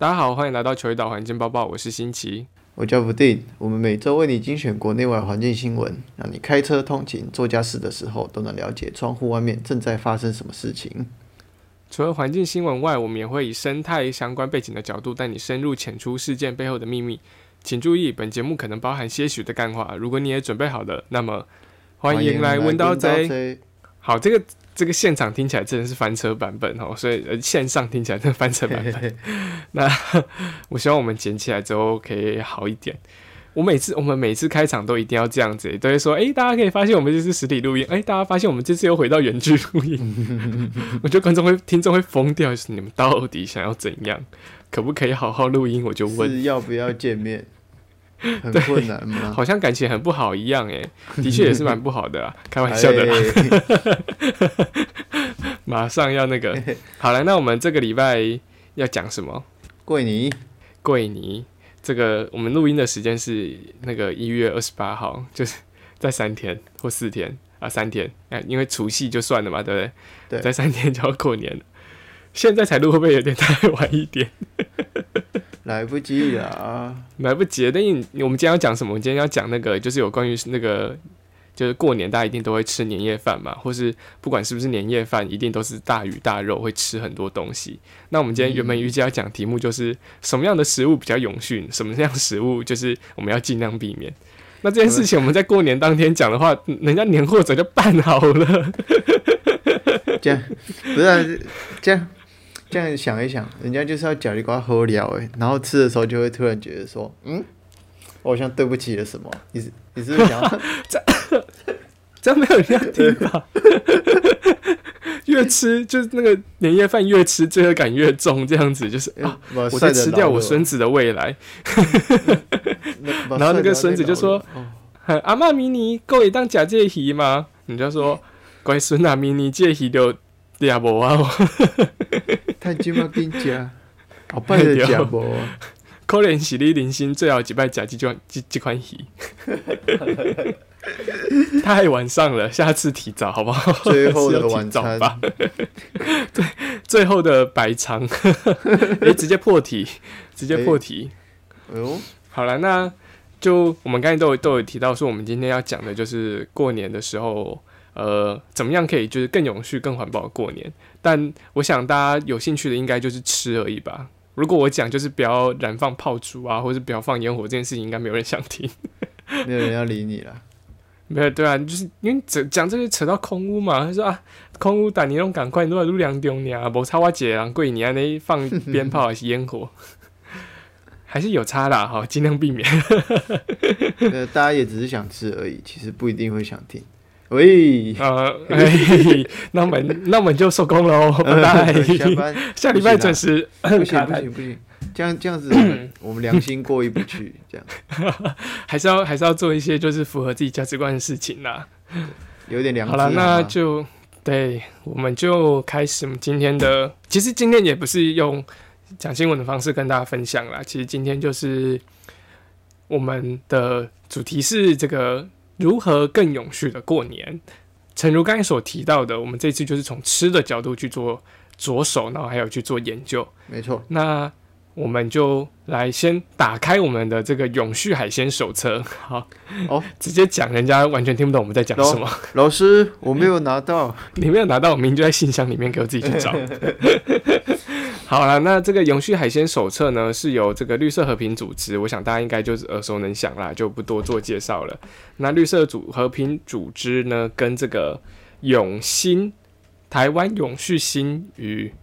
大家好，欢迎来到球一岛环境报报，我是新奇。我叫不定，我们每周为你精选国内外环境新闻，让你开车通勤、做家事的时候都能了解窗户外面正在发生什么事情。除了环境新闻外，我们也会以生态相关背景的角度带你深入浅出事件背后的秘密。请注意，本节目可能包含些许的干话。如果你也准备好了，那么欢迎来温刀贼。好，这个这个现场听起来真的是翻车版本哦，所以呃线上听起来真的翻车版本。那 我希望我们剪起来之后可以好一点。我每次我们每次开场都一定要这样子，都会说，哎，大家可以发现我们这次实体录音，哎，大家发现我们这次又回到原剧录音。我觉得观众会、听众会疯掉，就是你们到底想要怎样？可不可以好好录音？我就问，要不要见面？很困难吗？好像感情很不好一样，哎，的确也是蛮不好的啊，开玩笑的。马上要那个，好了，那我们这个礼拜要讲什么？桂尼，桂尼，这个我们录音的时间是那个一月二十八号，就是在三天或四天啊，三天，哎，因为除夕就算了嘛，对不对？对，在三天就要过年了，现在才录会不会有点太晚一点？来不及了，来不及。但你我们今天要讲什么？我们今天要讲那个，就是有关于那个，就是过年大家一定都会吃年夜饭嘛，或是不管是不是年夜饭，一定都是大鱼大肉，会吃很多东西。那我们今天原本预计要讲题目就是什么样的食物比较永续，什么样食物就是我们要尽量避免。那这件事情我们在过年当天讲的话，人家年货早就办好了。这样不是这样。这样想一想，人家就是要嚼一瓜喝了哎，然后吃的时候就会突然觉得说，嗯，我好像对不起了什么？你是你是不是想要 这这样没有人要听吧？越吃就是那个年夜饭越吃罪恶感越重，这样子就是啊，我在吃掉我孙子的未来。然后那个孙子就说：“阿妈迷你够会当假借鱼吗？”你就说：“乖孙啊，迷你借鱼就抓无啊。”太金马跟食，后摆就食无。可能是你人生最后一摆食这款这这款鱼。太晚上了，下次提早好不好？最后的晚餐 吧。对，最后的白肠，哎，直接破题，直接破题。哎呦，好了，那就我们刚才都有都有提到说，我们今天要讲的就是过年的时候。呃，怎么样可以就是更永续、更环保过年？但我想大家有兴趣的应该就是吃而已吧。如果我讲就是不要燃放炮竹啊，或者不要放烟火这件事情，应该没有人想听，没有人要理你了。没有对啊，就是因为讲讲这个扯到空屋嘛。他说啊，空屋打你弄赶快，你都要录两丢你啊，无差我姐人贵你啊，那放鞭炮还是烟火，还是有差啦哈，尽量避免。呃，大家也只是想吃而已，其实不一定会想听。喂，呃，那我们 那我们就收工喽，拜拜。下班，下礼拜准时。不行不行不行，这样这样子，我们良心过意不去。这样，还是要还是要做一些就是符合自己价值观的事情啦。有点良好了，那就对，我们就开始今天的。其实今天也不是用讲新闻的方式跟大家分享啦，其实今天就是我们的主题是这个。如何更永续的过年？诚如刚才所提到的，我们这次就是从吃的角度去做着手，然后还有去做研究。没错，那我们就来先打开我们的这个永续海鲜手册。好，哦，直接讲，人家完全听不懂我们在讲什么。老师，我没有拿到，你没有拿到，我明明就在信箱里面，给我自己去找。好了，那这个永续海鲜手册呢，是由这个绿色和平组织，我想大家应该就是耳熟能详啦，就不多做介绍了。那绿色组和平组织呢，跟这个永新台湾永续新与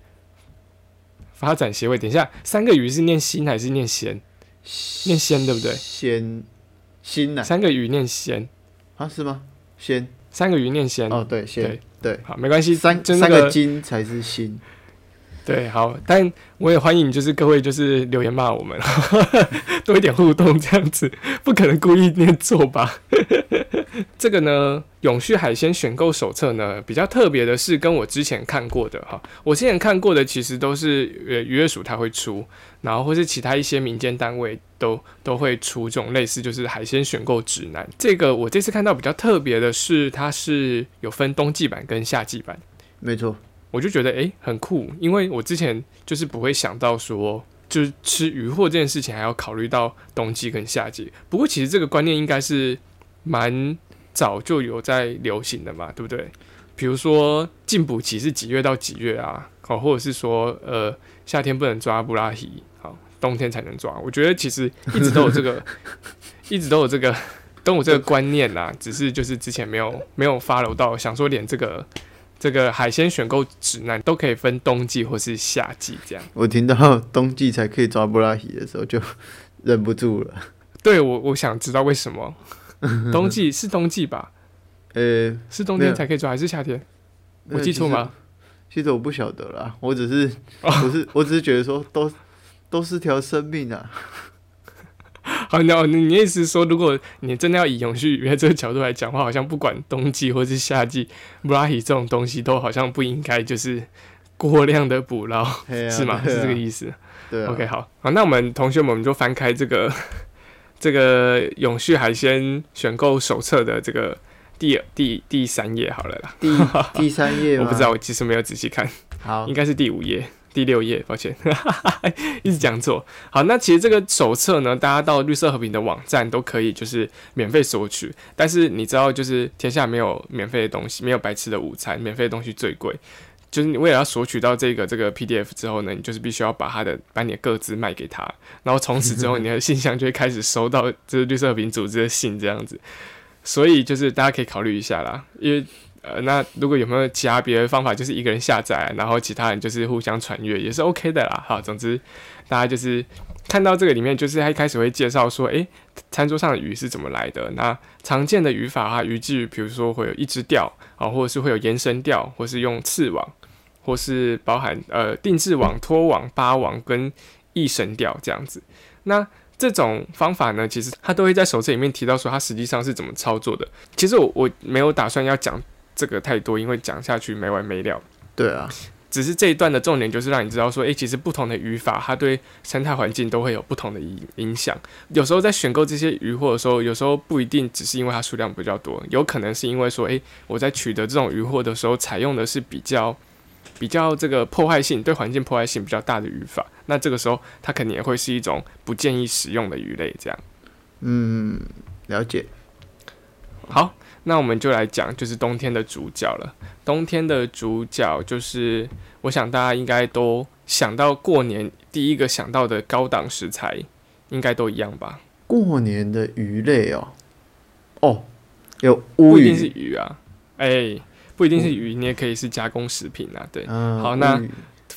发展协会，等一下，三个鱼是念心还是念鲜？念鲜对不对？鲜新呐，三个鱼念鲜啊？是吗？鲜三个鱼念鲜哦，对，鲜对，好，没关系，三三个金才是心。对，好，但我也欢迎，就是各位就是留言骂我们，多一点互动，这样子不可能故意念错吧？这个呢，永续海鲜选购手册呢，比较特别的是，跟我之前看过的哈，我之前看过的其实都是呃渔业署它会出，然后或是其他一些民间单位都都会出这种类似就是海鲜选购指南。这个我这次看到比较特别的是，它是有分冬季版跟夏季版，没错。我就觉得诶很酷，因为我之前就是不会想到说，就是吃鱼货这件事情还要考虑到冬季跟夏季。不过其实这个观念应该是蛮早就有在流行的嘛，对不对？比如说进补期是几月到几月啊？好，或者是说呃夏天不能抓布拉提，好，冬天才能抓。我觉得其实一直都有这个，一直都有这个，都有这个观念啊，只是就是之前没有没有 follow 到，想说连这个。这个海鲜选购指南都可以分冬季或是夏季这样。我听到冬季才可以抓布拉提的时候，就忍不住了。对我，我想知道为什么 冬季是冬季吧？呃，是冬天才可以抓，还是夏天？我记错吗？其实我不晓得啦，我只是，我是，我只是觉得说，都都是条生命啊。好，那你你意思是说，如果你真的要以永续鱼这个角度来讲话，好像不管冬季或是夏季，布拉提这种东西都好像不应该就是过量的捕捞，是吗？是这个意思？对。OK，好，好，那我们同学们，我们就翻开这个这个永续海鲜选购手册的这个第第第三页好了啦。第 第三页我不知道，我其实没有仔细看，好，应该是第五页。第六页，抱歉，一直讲错。好，那其实这个手册呢，大家到绿色和平的网站都可以，就是免费索取。但是你知道，就是天下没有免费的东西，没有白吃的午餐，免费的东西最贵。就是你为了要索取到这个这个 PDF 之后呢，你就是必须要把他的把你的个资卖给他，然后从此之后，你的信箱就会开始收到这是绿色和平组织的信这样子。所以就是大家可以考虑一下啦，因为。呃，那如果有没有其他别的方法，就是一个人下载，然后其他人就是互相传阅，也是 OK 的啦。好，总之大家就是看到这个里面，就是他一开始会介绍说，诶，餐桌上的鱼是怎么来的？那常见的语法啊，鱼句，比如说会有一只钓啊，或者是会有延伸钓，或是用刺网，或是包含呃定制网、拖网、八网跟一绳钓这样子。那这种方法呢，其实他都会在手册里面提到说，它实际上是怎么操作的。其实我我没有打算要讲。这个太多，因为讲下去没完没了。对啊，只是这一段的重点就是让你知道说，诶，其实不同的语法，它对生态环境都会有不同的影影响。有时候在选购这些鱼货的时候，有时候不一定只是因为它数量比较多，有可能是因为说，诶，我在取得这种鱼货的时候，采用的是比较比较这个破坏性对环境破坏性比较大的语法，那这个时候它肯定也会是一种不建议使用的鱼类。这样，嗯，了解。好。那我们就来讲，就是冬天的主角了。冬天的主角就是，我想大家应该都想到过年第一个想到的高档食材，应该都一样吧？过年的鱼类哦，哦，有乌鱼，不一定是鱼啊，哎，不一定是鱼，你也可以是加工食品啊。对，好，那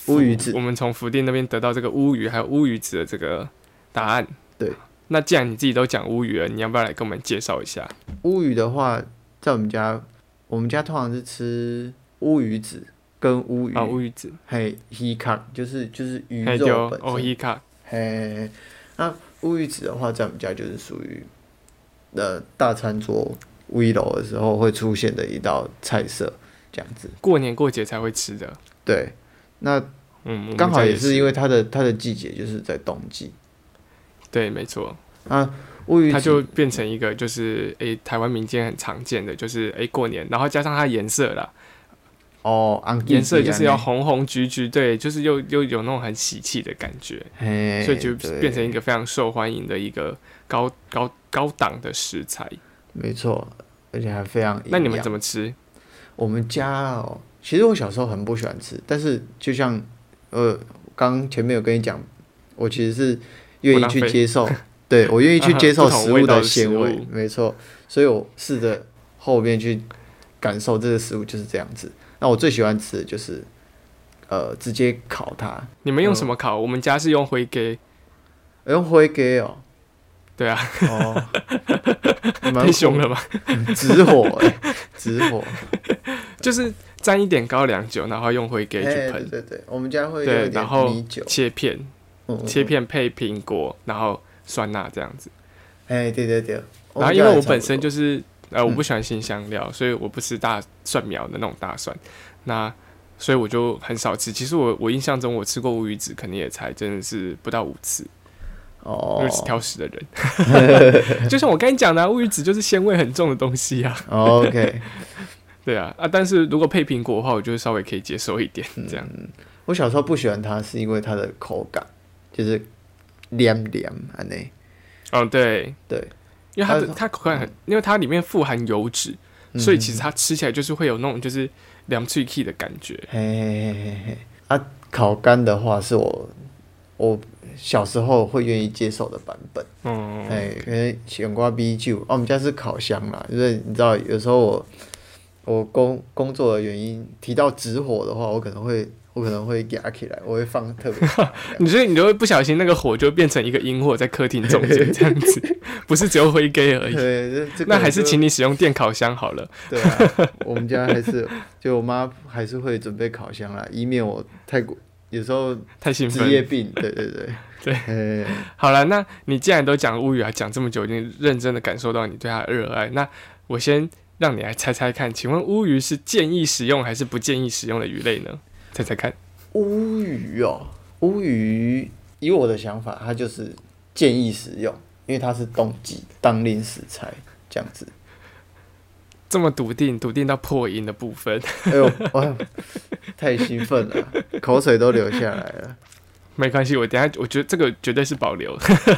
乌鱼子，我们从福店那边得到这个乌鱼还有乌鱼子的这个答案。对，那既然你自己都讲乌鱼了，你要不要来跟我们介绍一下乌鱼的话？在我们家，我们家通常是吃乌鱼子跟乌鱼。啊，乌鱼子，嘿，伊卡就是就是鱼肉本身，哦，鱼卡，嘿，那乌鱼子的话，在我们家就是属于呃大餐桌围楼的时候会出现的一道菜色，这样子，过年过节才会吃的，对，那嗯，刚好也是因为它的它的季节就是在冬季，对，没错，啊。它就变成一个，就是诶，台湾民间很常见的，就是诶，过年，然后加上它颜色啦，哦，颜色就是要红红橘橘，对，就是又又有那种很喜气的感觉，所以就变成一个非常受欢迎的一个高高高档的食材。没错，而且还非常。那你们怎么吃？我们家哦，其实我小时候很不喜欢吃，但是就像呃，刚前面有跟你讲，我其实是愿意去接受。对，我愿意去 接受食物的鲜味，没错，所以我试着后面去感受这个食物就是这样子。那我最喜欢吃的就是，呃，直接烤它。你们用什么烤？我们家是用灰给，用灰给哦。对啊。哦。太凶了吧？直火哎，直火。就是沾一点高粱酒，然后用灰给去喷。对对，我们家会对，然后切片，切片配苹果，然后。酸辣这样子，哎，对对对。然后因为我本身就是呃，我不喜欢新香料，所以我不吃大蒜苗的那种大蒜。那所以我就很少吃。其实我我印象中我吃过乌鱼子，肯定也才真的是不到五次。哦，因为是挑食的人。就像我跟你讲的，乌鱼子就是鲜味很重的东西啊。OK。对啊啊！但是如果配苹果的话，我就稍微可以接受一点这样。我小时候不喜欢它，是因为它的口感。就是黏黏安尼。哦，对对，因为它的它它口感很，因为它里面富含油脂，所以其实它吃起来就是会有那种就是凉脆 key 的感觉。嘿嘿嘿嘿嘿。啊，烤干的话是我我小时候会愿意接受的版本。嗯，哎，因为选瓜 B 酒，哦，我们家是烤箱啦，就是你知道，有时候我我工工作的原因提到直火的话，我可能会我可能会压起来，我会放特别大 你所以你就会不小心那个火就变成一个阴火在客厅中间这样子，不是只有灰 gay 而已。对，那还是请你使用电烤箱好了。对啊，我们家还是就我妈还是会准备烤箱啦，以免我太过有时候太兴奋。职业病，对对对 对哎好了，那你既然都讲乌语啊，讲这么久，已经认真的感受到你对它的热爱。那我先让你来猜猜看，请问乌鱼是建议使用还是不建议使用的鱼类呢？猜猜看。乌鱼哦，乌鱼，以我的想法，它就是建议食用，因为它是冬季当令食材这样子。这么笃定，笃定到破音的部分，哎呦，哇，太兴奋了，口水都流下来了。没关系，我等下我觉得这个绝对是保留。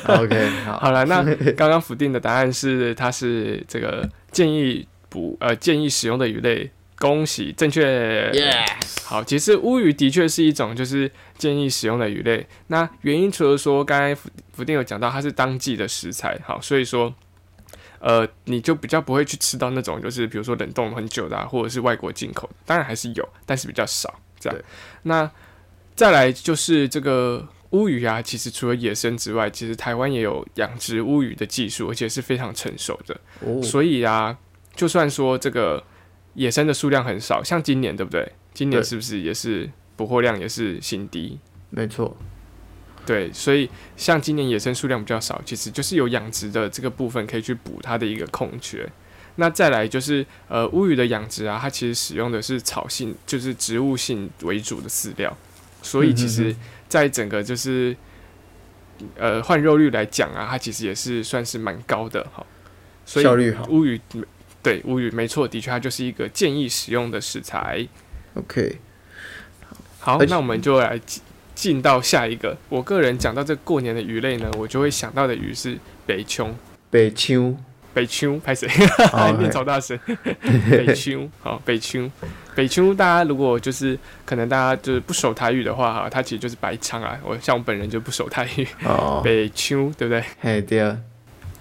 OK，好，好了，那刚刚否定的答案是它是这个建议捕呃建议使用的鱼类，恭喜正确。，Yes，好，其实乌鱼的确是一种就是建议使用的鱼类。那原因除了说刚才福福定有讲到它是当季的食材，好，所以说呃你就比较不会去吃到那种就是比如说冷冻很久的、啊，或者是外国进口的，当然还是有，但是比较少这样。那再来就是这个乌鱼啊，其实除了野生之外，其实台湾也有养殖乌鱼的技术，而且是非常成熟的。哦，所以啊，就算说这个野生的数量很少，像今年对不对？今年是不是也是捕获量也是新低？没错，对，所以像今年野生数量比较少，其实就是有养殖的这个部分可以去补它的一个空缺。那再来就是呃乌鱼的养殖啊，它其实使用的是草性，就是植物性为主的饲料，所以其嗯实在整个就是呃换肉率来讲啊，它其实也是算是蛮高的哈。所以效率好。乌鱼对乌鱼没错，的确它就是一个建议使用的食材。OK，好那我们就来进进到下一个。我个人讲到这过年的鱼类呢，我就会想到的鱼是北琼。北秋，北丘拍谁？哦 念超大声。北丘，好，北丘，北丘，大家如果就是可能大家就是不熟台语的话，哈，它其实就是白鲳啊。我像我本人就不熟台语，哦，北丘，对不对？嘿对啊，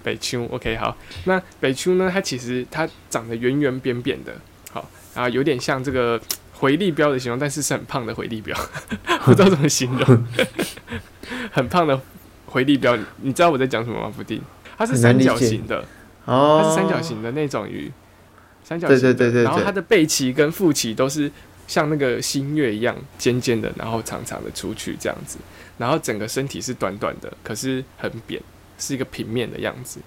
北丘，OK，好。那北丘呢？它其实它长得圆圆扁扁的，好啊，有点像这个回力镖的形容，但是是很胖的回力镖，不知道怎么形容，很胖的回力镖。你知道我在讲什么吗？福丁，它是三角形的，哦，它是三角形的那种鱼，三角形的。对对对对对然后它的背鳍跟腹鳍都是像那个新月一样尖尖的，然后长长的出去这样子，然后整个身体是短短的，可是很扁，是一个平面的样子。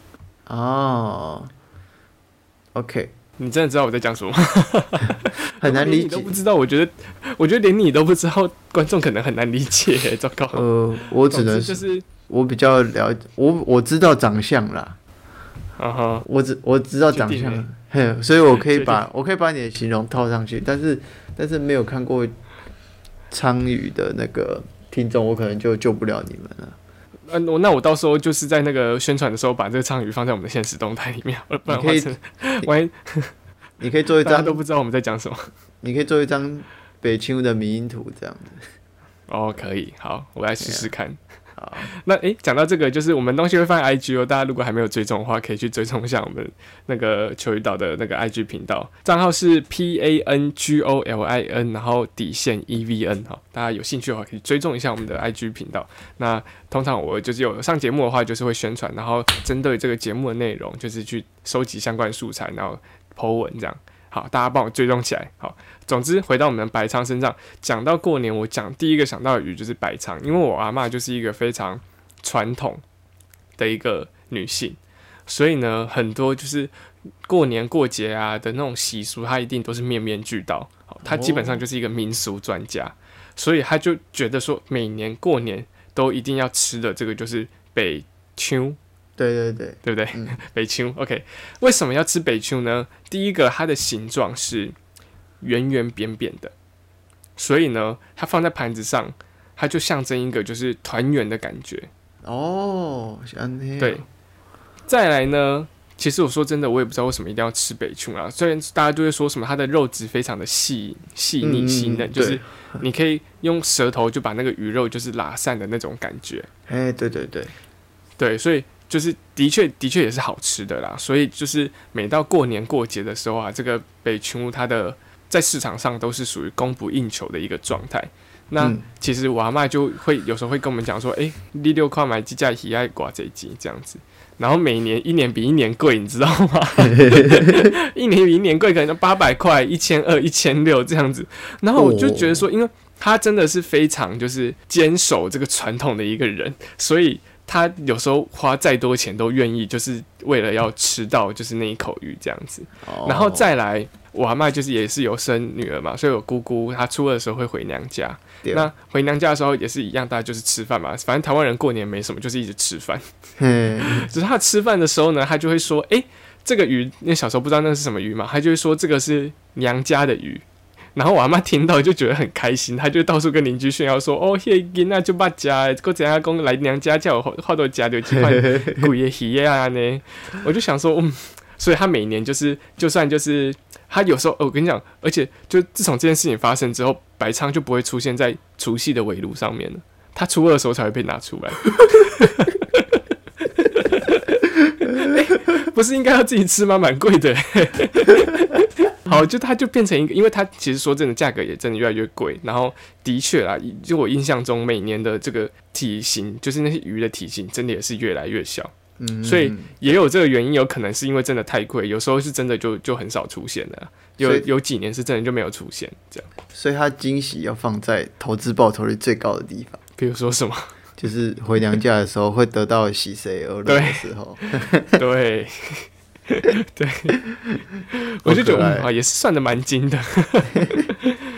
哦，OK，你真的知道我在讲什么吗？很难理解你都不。知道，我觉得，我觉得连你都不知道，观众可能很难理解。糟糕，呃，我只能就是，我比较了解，我我知道长相啦，啊哈，我只我知道长相，嘿，所以我可以把我可以把你的形容套上去，但是但是没有看过昌鱼的那个听众，我可能就救不了你们了。嗯、我那我到时候就是在那个宣传的时候，把这个唱鱼放在我们的现实动态里面，不然你可以万一 你可以做一张，都不知道我们在讲什么。你可以做一张北青的迷因图这样子。哦，可以，好，我来试试看。好，那诶，讲到这个，就是我们东西会放 IG 哦，大家如果还没有追踪的话，可以去追踪一下我们那个球鱼岛的那个 IG 频道，账号是 P A N G O L I N，然后底线 E V N 哈，大家有兴趣的话可以追踪一下我们的 IG 频道。那通常我就是有上节目的话，就是会宣传，然后针对这个节目的内容，就是去收集相关素材，然后 Po 文这样。好，大家帮我追踪起来。好，总之回到我们的白鲳身上，讲到过年，我讲第一个想到的鱼就是白鲳，因为我阿嬷就是一个非常传统的一个女性，所以呢，很多就是过年过节啊的那种习俗，她一定都是面面俱到。好，她基本上就是一个民俗专家，所以她就觉得说，每年过年都一定要吃的这个就是北秋。对对对，对不对？北秋，OK，为什么要吃北秋呢？第一个，它的形状是圆圆扁扁的，所以呢，它放在盘子上，它就象征一个就是团圆的感觉。哦，像那样对，再来呢，其实我说真的，我也不知道为什么一定要吃北琼啊。虽然大家都会说什么它的肉质非常的细细腻嗯细嫩，就是你可以用舌头就把那个鱼肉就是拉散的那种感觉。哎，对对对，对，所以就是的确的确也是好吃的啦。所以就是每到过年过节的时候啊，这个北琼它的在市场上都是属于供不应求的一个状态。那、嗯其实我阿妈就会有时候会跟我们讲说，诶，第六块买鸡架喜爱挂这一集这样子。然后每年一年比一年贵，你知道吗？一年比一年贵，可能八百块、一千二、一千六这样子。然后我就觉得说，因为他真的是非常就是坚守这个传统的一个人，所以他有时候花再多钱都愿意，就是为了要吃到就是那一口鱼这样子。哦然后再来，我阿妈就是也是有生女儿嘛，所以我姑姑她初二的时候会回娘家。那回娘家的时候也是一样，大家就是吃饭嘛。反正台湾人过年没什么，就是一直吃饭。嗯 只是他吃饭的时候呢，他就会说：“诶，这个鱼，因为小时候不知道那是什么鱼嘛，他就会说这个是娘家的鱼。”然后我阿妈听到就觉得很开心，她就到处跟邻居炫耀说：“哦，迄囡仔就捌食，个怎样讲来娘家叫我画到食到几款贵的鱼啊呢？”我就想说，嗯，所以他每年就是，就算就是他有时候，哦我跟你讲，而且就自从这件事情发生之后，白鲳就不会出现在除夕的围炉上面了，他初二的时候才会被拿出来。不是应该要自己吃吗？蛮贵的。好，就它就变成一个，因为它其实说真的，价格也真的越来越贵。然后的确啦，就我印象中，每年的这个体型，就是那些鱼的体型，真的也是越来越小。嗯，所以也有这个原因，有可能是因为真的太贵，有时候是真的就就很少出现的。有有几年是真的就没有出现，这样。所以它惊喜要放在投资报酬率最高的地方，比如说什么？就是回娘家的时候会得到喜谁而乐的时候。对。对，我就觉得啊，也是算的蛮精的。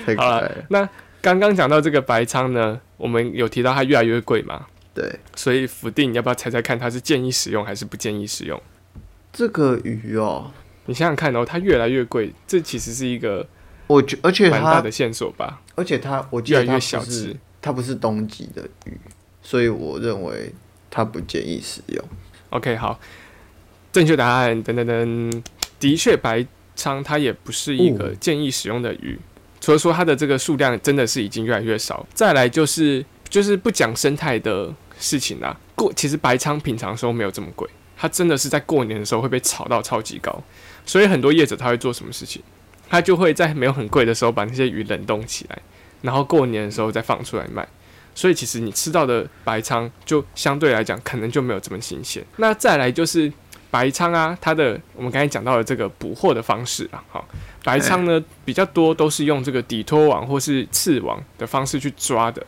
太可好了爱了。那刚刚讲到这个白鲳呢，我们有提到它越来越贵嘛，对，所以福定你要不要猜猜看，它是建议使用还是不建议使用？这个鱼哦，你想想看哦，它越来越贵，这其实是一个我觉而且它蛮大的线索吧？而且它我记越来越得它不是小只。它不是冬季的鱼，所以我认为它不建议使用。OK，好，正确答案等等等，的确白鲳它也不是一个哦建议使用的鱼，除了说它的这个数量真的是已经越来越少，再来就是就是不讲生态的事情啦。过其实白鲳平常的时候没有这么贵，它真的是在过年的时候会被炒到超级高，所以很多业者他会做什么事情，他就会在没有很贵的时候把那些鱼冷冻起来，然后过年的时候再放出来卖。所以其实你吃到的白鲳就相对来讲可能就没有这么新鲜。那再来就是白鲳啊，它的我们刚才讲到的这个捕获的方式啊，好，白鲳呢比较多都是用这个底拖网或是刺网的方式去抓的，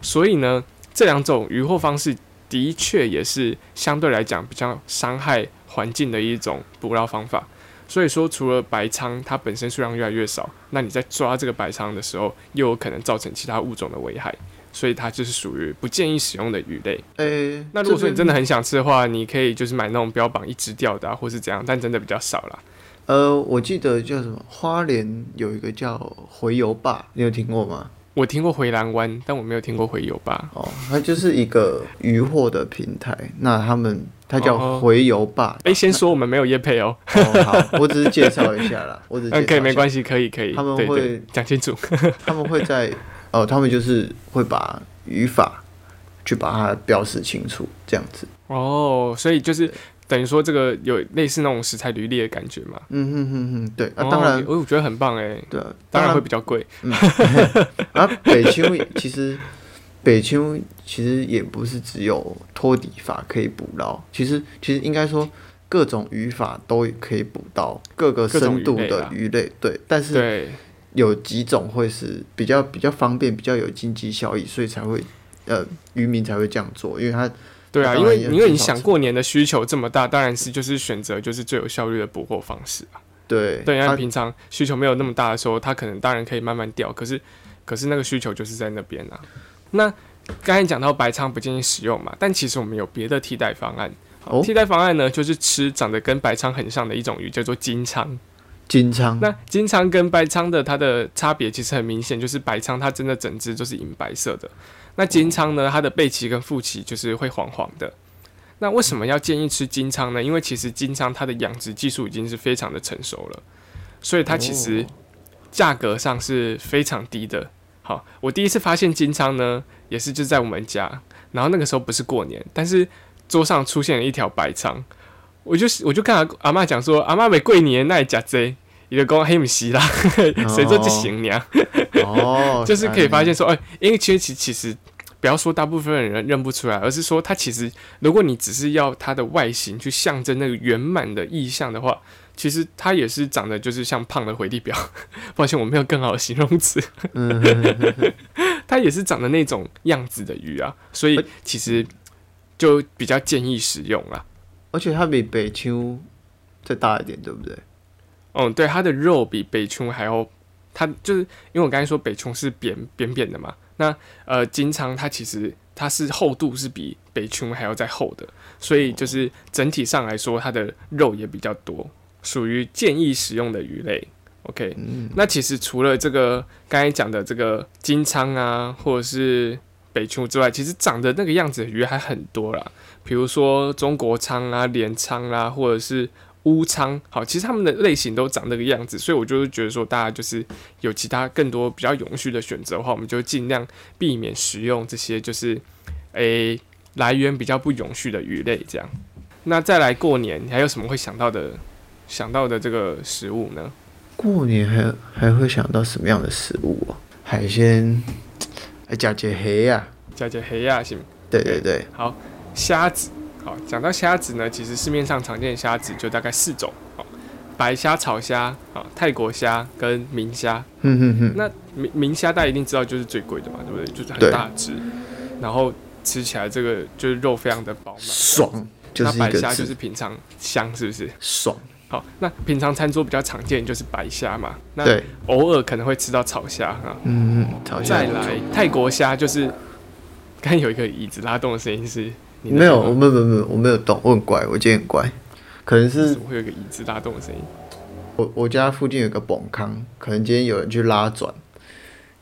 所以呢这两种渔获方式的确也是相对来讲比较伤害环境的一种捕捞方法。所以说，除了白鲳它本身数量越来越少，那你在抓这个白鲳的时候，又有可能造成其他物种的危害。所以它就是属于不建议使用的鱼类。诶、那如果说你真的的很想吃的话，你可以就是买那种标榜一只钓的、啊，或是怎样，但真的比较少啦。呃，我记得叫什么花莲有一个叫回游坝，你有听过吗？我听过回蓝湾，但我没有听过回游吧。哦，它就是一个渔获的平台，那他们它哦叫回游坝。哎、先说我们没有业配哦。哦，好，我只是介绍一下啦，我只是 嗯，可以，没系。关系，可以，可以。他们会讲清楚。他们会在哦，他们就是会把语法去把它标示清楚，这样子。哦，所以就是等于说这个有类似那种食材履历的感觉嘛。嗯哼哼哼，对啊，哦当然，我我觉得很棒哎。对啊，当然会比较贵。嗯 啊，北秋其实北秋其实也不是只有托底法可以捕捞，其实其实应该说各种语法都可以捕到各个深度的鱼类，对，但是对，有几种会是比较比较方便、比较有经济效益，所以才会呃渔民才会这样做，因为他对啊，因为因为你想过年的需求这么大，当然是就是选择就是最有效率的捕获方式啊。对对，因为平常需求没有那么大的时候，它可能当然可以慢慢掉，可是可是那个需求就是在那边啊。那刚才讲到白鲳不建议使用嘛，但其实我们有别的替代方案。哦替代方案呢，就是吃长得跟白鲳很像的一种鱼，叫做金鲳。金仓那金仓跟白仓的它的差别其实很明显，就是白仓它真的整只都是银白色的，那金仓呢，它的背鳍跟腹鳍就是会黄黄的。那为什么要建议吃金仓呢？因为其实金仓它的养殖技术已经是非常的成熟了，所以它其实价格上是非常低的。好，我第一次发现金仓呢，也是就在我们家，然后那个时候不是过年，但是桌上出现了一条白仓，我就我就跟阿阿妈讲说，阿妈没过年那假贼，伊就讲黑米西啦，谁做这行呢？哦，就是可以发现说，哎、因为其实其实不要说大部分人认不出来，而是说它其实，如果你只是要它的外形去象征那个圆满的意象的话，其实它也是长得就是像胖的回力表。抱歉，我没有更好的形容词。嗯哼哼哼它也是长得那种样子的鱼啊，所以其实就比较建议使用啦。而且它比北秋再大一点，对不对？嗯，对，它的肉比北琼还要，它就是因为我刚才说北琼是扁扁扁的嘛，那呃金仓它其实它是厚度是比北琼还要再厚的，所以就是整体上来说它的肉也比较多，属于建议食用的鱼类。OK，、那其实除了这个刚才讲的这个金仓啊，或者是北琼之外，其实长得那个样子的鱼还很多啦，比如说中国仓啊、镰仓啦，或者是乌仓，好，其实它们的类型都长那个样子，所以我就是觉得说，大家就是有其他更多比较永续的选择的话，我们就尽量避免食用这些就是诶、来源比较不永续的鱼类这样。那再来过年，你还有什么会想到的想到的这个食物呢？过年还还会想到什么样的食物啊？海鲜，哎，假节黑呀，加加黑啊行对对对，好，虾子。好，讲到虾子呢，其实市面上常见的虾子就大概四种。好，白虾、草虾、啊泰国虾跟明虾。嗯嗯嗯，那明明虾大家一定知道就是最贵的嘛，对不对？就是很大只，然后吃起来这个就是肉非常的饱满。爽就是那白虾就是平常香，是不是？爽，好，那平常餐桌比较常见就是白虾嘛，那对，偶尔可能会吃到炒虾啊。嗯嗯，炒虾再来泰国虾就是，刚刚有一个椅子拉动的声音是你没有，我没有没有没有，我没有动，我很乖，我今天很乖，可能是会有一个椅子拉动的声音？我我家附近有个崩康，可能今天有人去拉转，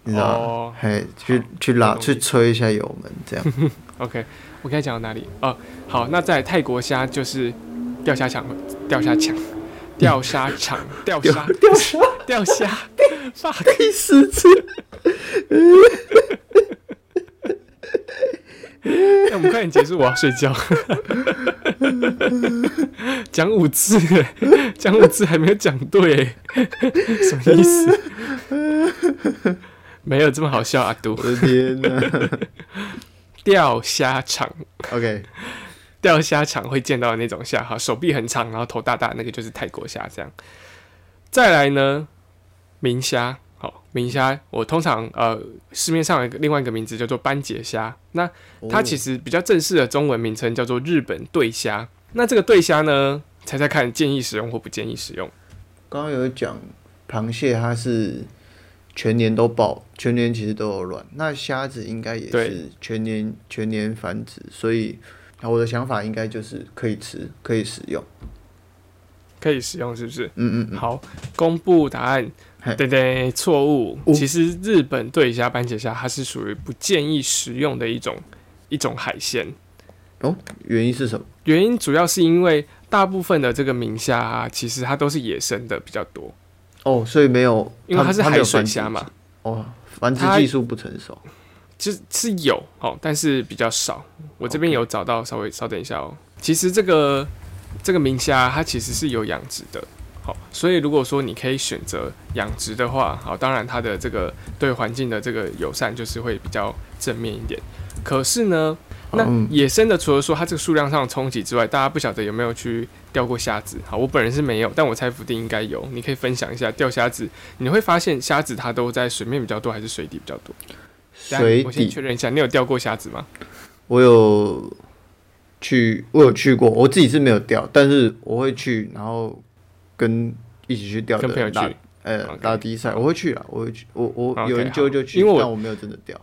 你知道哦吗？嘿，去去拉去吹一下油门，这样。OK，我刚才讲到哪里？哦，好，那在泰国虾就是钓虾场，钓虾场，钓虾场，钓虾，钓虾钓虾，fuck，第四次，那我们快点结束，我要睡觉。讲五次耶，讲五次还没有讲对，什么意思？没有这么好笑，阿杜我。的天哪钓虾场，！OK，钓虾场会见到的那种虾，哈，手臂很长，然后头大大，那个就是泰国虾这样。再来呢，明虾，好，明虾，我通常呃市面上有一个另外一个名字叫做斑节虾，那它其实实比较正式的中文名称叫做日本对虾。那这个对虾呢，猜猜看，建议使用或不建议使用？刚刚有讲螃蟹，它是全年都爆，全年其实都有卵。那虾子应该也是全年全年繁殖，所以啊我的想法应该就是可以吃，可以使用。可以使用是不是？嗯嗯嗯，好，公布答案。对对，错误。哦其实日本对虾、斑节虾，它是属于不建议食用的一种一种海鲜。哦，原因是什么？原因主要是因为大部分的这个明虾啊，其实它都是野生的比较多，哦，所以没有，因为它是海水虾嘛，哦，繁殖技术不成熟。就是是有哦，但是比较少。我这边有找到，稍微稍等一下哦。其实这个这个明虾它其实是有养殖的，好，所以如果说你可以选择养殖的话，好，当然它的这个对环境的这个友善就是会比较正面一点。可是呢，那嗯野生的除了说它这个数量上的冲击之外，大家不晓得有没有去钓过虾子？好，我本人是没有，但我猜福定应该有。你可以分享一下钓虾子，你会发现虾子它都在水面比较多，还是水底比较多？水我先底确认一下，你有钓过虾子吗？我有去，我有去过，我自己是没有钓，但是我会去，然后跟一起去钓的跟朋友人去，呃打比赛，我会去啊，我会去，我我有人揪就去，因为我但我没有真的钓。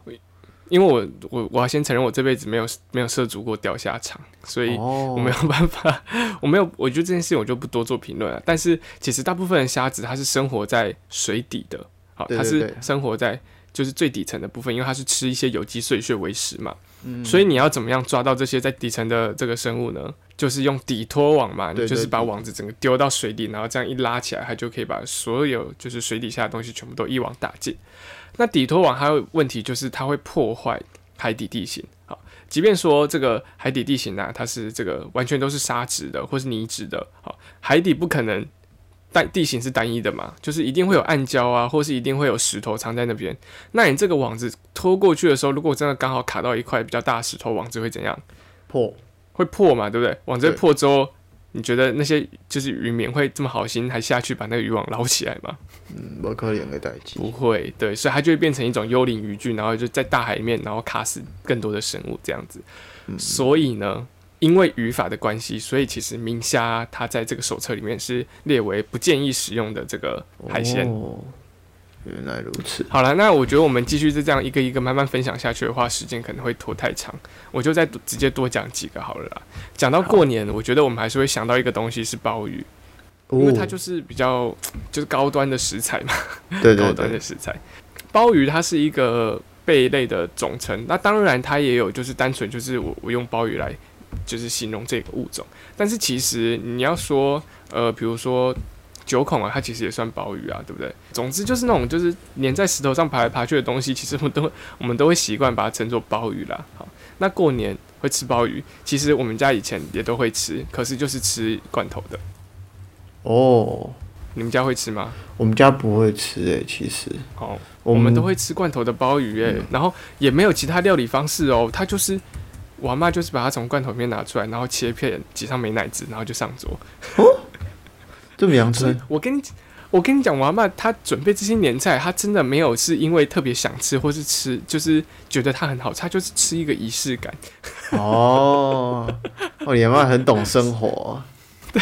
因为我我我要先承认，我这辈子没有没有涉足过钓虾场，所以哦我没有办法，我没有，我觉得这件事情我就不多做评论了。但是其实大部分的虾子它是生活在水底的，好，它是生活在就是最底层的部分，因为它是吃一些有机碎屑为食嘛。嗯所以你要怎么样抓到这些在底层的这个生物呢？就是用底拖网嘛，对你就是把网子整个丢到水底，然后这样一拉起来，它就可以把所有就是水底下的东西全部都一网打尽。那底拖网还有问题就是它会破坏海底地形。好，即便说这个海底地形呢、它是这个完全都是沙质的或是泥质的，好，海底不可能单地形是单一的嘛，就是一定会有暗礁啊，或是一定会有石头藏在那边。那你这个网子拖过去的时候，如果真的刚好卡到一块比较大的石头，网子会怎样？破，会破嘛，对不对？网子会破之后，你觉得那些就是渔民会这么好心还下去把那个渔网捞起来吗？嗯，不可怜的代际。不会，对，所以它就会变成一种幽灵渔具，然后就在大海里面，然后卡死更多的生物这样子。所以呢，因为语法的关系，所以其实明虾它在这个手册里面是列为不建议使用的这个海鲜。哦，原来如此。好了，那我觉得我们继续是这样一个一个慢慢分享下去的话，时间可能会拖太长，我就再直接多讲几个好了啦。讲到过年，我觉得我们还是会想到一个东西是鲍鱼，因为它哦就是比较就是高端的食材嘛，对对对高端的，食材。鲍鱼它是一个贝类的总称，那当然它也有就是单纯就是我我用鲍鱼来就是形容这个物种，但是其实你要说呃，比如说九孔啊，它其实也算鲍鱼啊，对不对？总之就是那种就是粘在石头上爬来爬去的东西，其实我们都我们都会习惯把它称作鲍鱼啦。好，那过年会吃鲍鱼，其实我们家以前也都会吃，可是就是吃罐头的。哦，你们家会吃吗？我们家不会吃诶，其实哦，我我们都会吃罐头的鲍鱼诶、然后也没有其他料理方式哦，它就是我阿妈就是把它从罐头里面拿出来，然后切片，挤上美奶滋，然后就上桌。哦这么阳所以春。我跟你我跟你讲，我阿妈她准备这些年菜，她真的没有是因为特别想吃，或是吃就是觉得它很好吃，她就是吃一个仪式感。哦，哦，你阿妈很懂生活 对。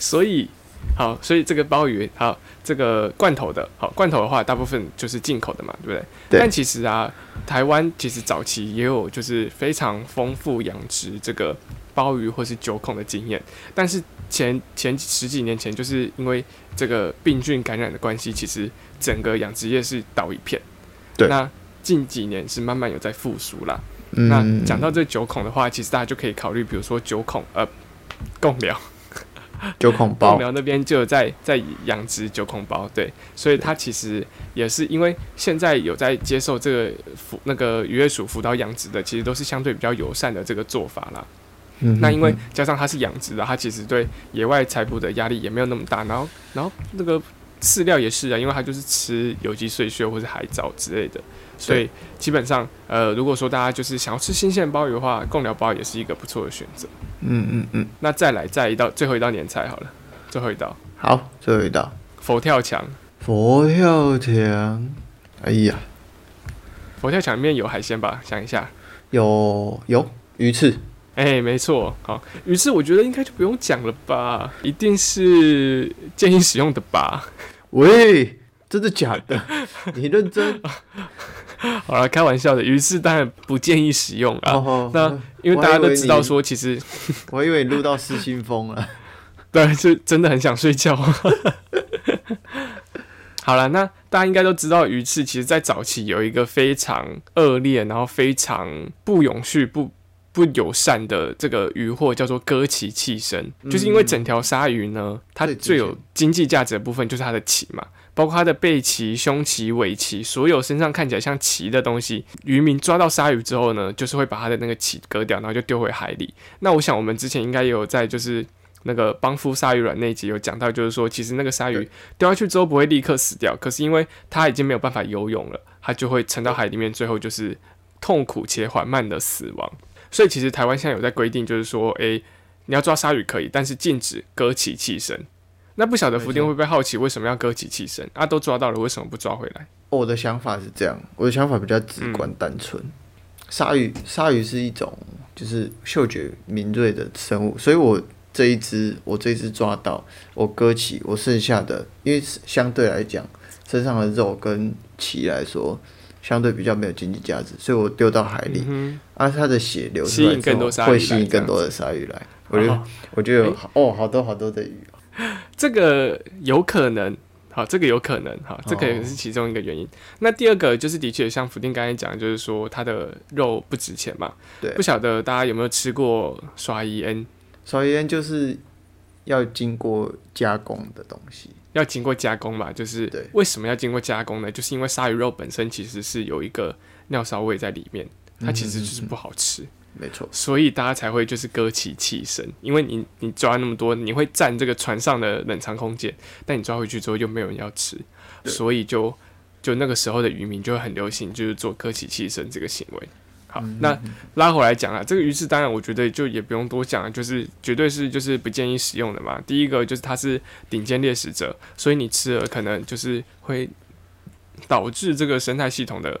所以好，所以这个鲍鱼好，这个罐头的好罐头的话，大部分就是进口的嘛，对不对？对但其实啊，台湾其实早期也有就是非常丰富养殖这个鲍鱼或是九孔的经验，但是前前十几年前，就是因为这个病菌感染的关系，其实整个养殖业是倒一片。对那近几年是慢慢有在复苏啦。嗯，那讲到这九孔的话，其实大家就可以考虑，比如说九孔呃贡寮。九孔贡包，苗那边就有在在养殖九孔包，对，所以它其实也是因为现在有在接受这个辅那个渔业署辅导养殖的，其实都是相对比较友善的这个做法啦。嗯那因为加上它是养殖的，它其实对野外采捕的压力也没有那么大，然后然后那个饲料也是啊，因为它就是吃有机碎屑或是海藻之类的，所以基本上呃，如果说大家就是想要吃新鲜鲍鱼的话，贡寮鲍也是一个不错的选择。嗯嗯嗯，那再来再一道最后一道年菜好了，最后一道好，最后一道佛跳墙。佛跳墙。哎呀，佛跳墙里面有海鲜吧？想一下，有有鱼翅，哎、没错，好，鱼翅我觉得应该就不用讲了吧，一定是建议使用的吧。喂，真的假的？你认真？好了，开玩笑的，鱼翅当然不建议使用啊，哦，那因为大家都知道说，其实我 以为你录到失心疯了。对，就真的很想睡觉。好了，那大家应该都知道，鱼翅其实在早期有一个非常恶劣，然后非常不永续、不不友善的这个渔获，叫做割鳍弃身。就是因为整条鲨鱼呢，它最最有经济价值的部分就是它的鳍嘛，包括它的背鳍、胸鳍、尾鳍，所有身上看起来像鳍的东西，渔民抓到鲨鱼之后呢，就是会把它的那个鳍割掉，然后就丢回海里。那我想我们之前应该也有在就是。那个帮夫鲨鱼卵那一集有讲到，就是说，其实那个鲨鱼对掉下去之后不会立刻死掉，可是因为它已经没有办法游泳了，它就会沉到海里面，最后就是痛苦且缓慢的死亡。所以其实台湾现在有在规定，就是说，诶、你要抓鲨鱼可以，但是禁止割鳍弃身。那不晓得福丁会不会好奇为什么要割鳍弃身？啊，都抓到了，为什么不抓回来？我的想法是这样，我的想法比较直观单纯。鲨鱼，鲨鱼是一种就是嗅觉敏锐的生物，所以我这一只，我这一只抓到，我割起，我剩下的，因为相对来讲，身上的肉跟鳍来说，相对比较没有经济价值，所以我丢到海里，嗯啊，它的血流出吸引来之后更多鲨鱼会吸引更多的鲨鱼来。我觉得哦，我觉得有哦，好多好多的鱼这个有可能。好，这个有可能，好，这个也是其中一个原因。那第二个就是，的确像福丁刚才讲，就是说它的肉不值钱嘛。对不晓得大家有没有吃过刷伊恩，烧烟就是要经过加工的东西。要经过加工嘛？就是对为什么要经过加工呢？就是因为鲨鱼肉本身其实是有一个尿骚味在里面，它其实就是不好吃。没错，所以大家才会就是割其气声，因为你你抓那么多，你会占这个船上的冷藏空间，但你抓回去之后又没有人要吃，所以就就那个时候的渔民就会很流行，就是做割其气声这个行为。好，那拉回来讲啊，这个鱼翅当然我觉得就也不用多讲了，就是绝对是就是不建议使用的嘛。第一个就是它是顶尖猎食者，所以你吃了可能就是会导致这个生态系统的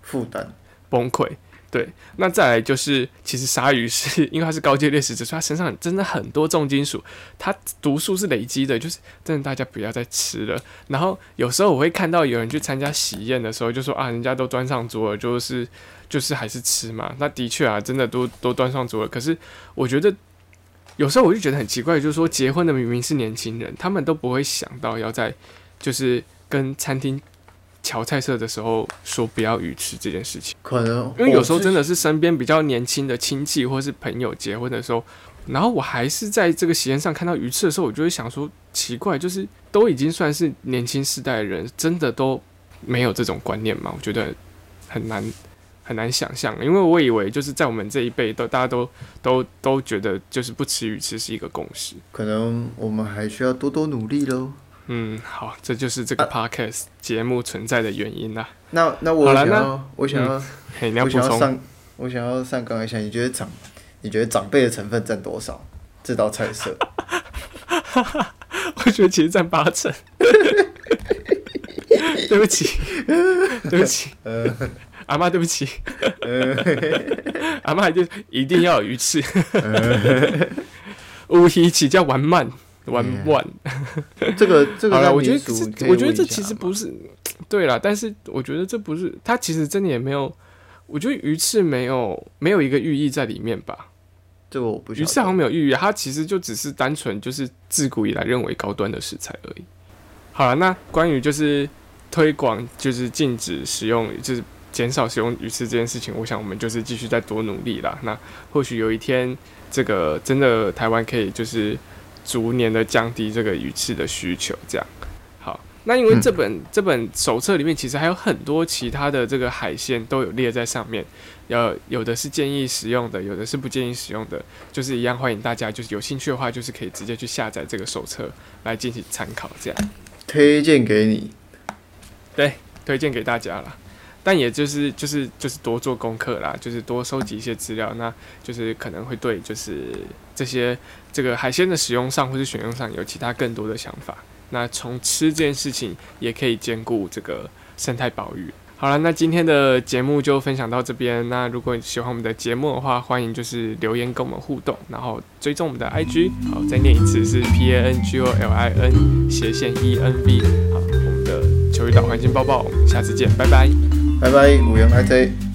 负担崩溃。对，那再来就是，其实鲨鱼是因为它是高阶猎食者，所以它身上真的很多重金属，它毒素是累积的，就是真的大家不要再吃了。然后有时候我会看到有人去参加喜宴的时候，就说啊，人家都端上桌了，就是就是还是吃嘛。那的确啊，真的都都端上桌了。可是我觉得有时候我就觉得很奇怪，就是说结婚的明明是年轻人，他们都不会想到要在就是跟餐厅调菜色的时候说不要鱼翅这件事情。可能因为有时候真的的是身边比较年轻的亲戚或是朋友结婚的时候，然后我还是在这个喜宴上看到鱼翅的时候，我就会想说，奇怪，就是都已经算是年轻世代的人，真的都没有这种观念吗？我觉得很难很难想象，因为我以为就是在我们这一辈都大家都都都觉得就是不吃鱼翅是一个共识。可能我们还需要多多努力喽。嗯，好，这就是这个 podcast 节目存在的原因啦。那那我好了那想要，我想要，嘿，你要我补充？我想要上纲一下，你觉得长，你觉得长辈的成分占多少？这道菜色，我觉得其实占八成。对不起，对不起，阿妈，对不起，阿妈就一定要有鱼翅，乌鱼起叫玩慢玩慢。这个这个好了，我觉得我觉得这其实不是对啦，但是我觉得这不是，它其实真的也没有，我觉得鱼翅没有没有一个寓意在里面吧。这个我不鱼翅好像没有寓意，它其实就只是单纯就是自古以来认为高端的食材而已。好了，那关于就是推广就是禁止使用就是减少使用鱼翅这件事情，我想我们就是继续再多努力啦。那或许有一天，这个真的台湾可以就是逐年的降低这个鱼翅的需求，这样。好，那因为这本、这本手册里面其实还有很多其他的这个海鲜都有列在上面，要有的是建议使用的，有的是不建议使用的，就是一样欢迎大家就是有兴趣的话，就是可以直接去下载这个手册来进行参考，这样。推荐给你。对推荐给大家了。但也就是就是就是多做功课啦，就是多收集一些资料，那就是可能会对就是这些这个海鲜的使用上或是选用上有其他更多的想法。那从吃这件事情也可以兼顾这个生态保育。好了，那今天的节目就分享到这边。那如果喜欢我们的节目的话，欢迎就是留言跟我们互动，然后追踪我们的 IG。好，再念一次是 P A N G O L I N 斜线 E N V。好，我们的球鱼岛环境报报，我们下次见，拜拜。拜拜，五羊来这。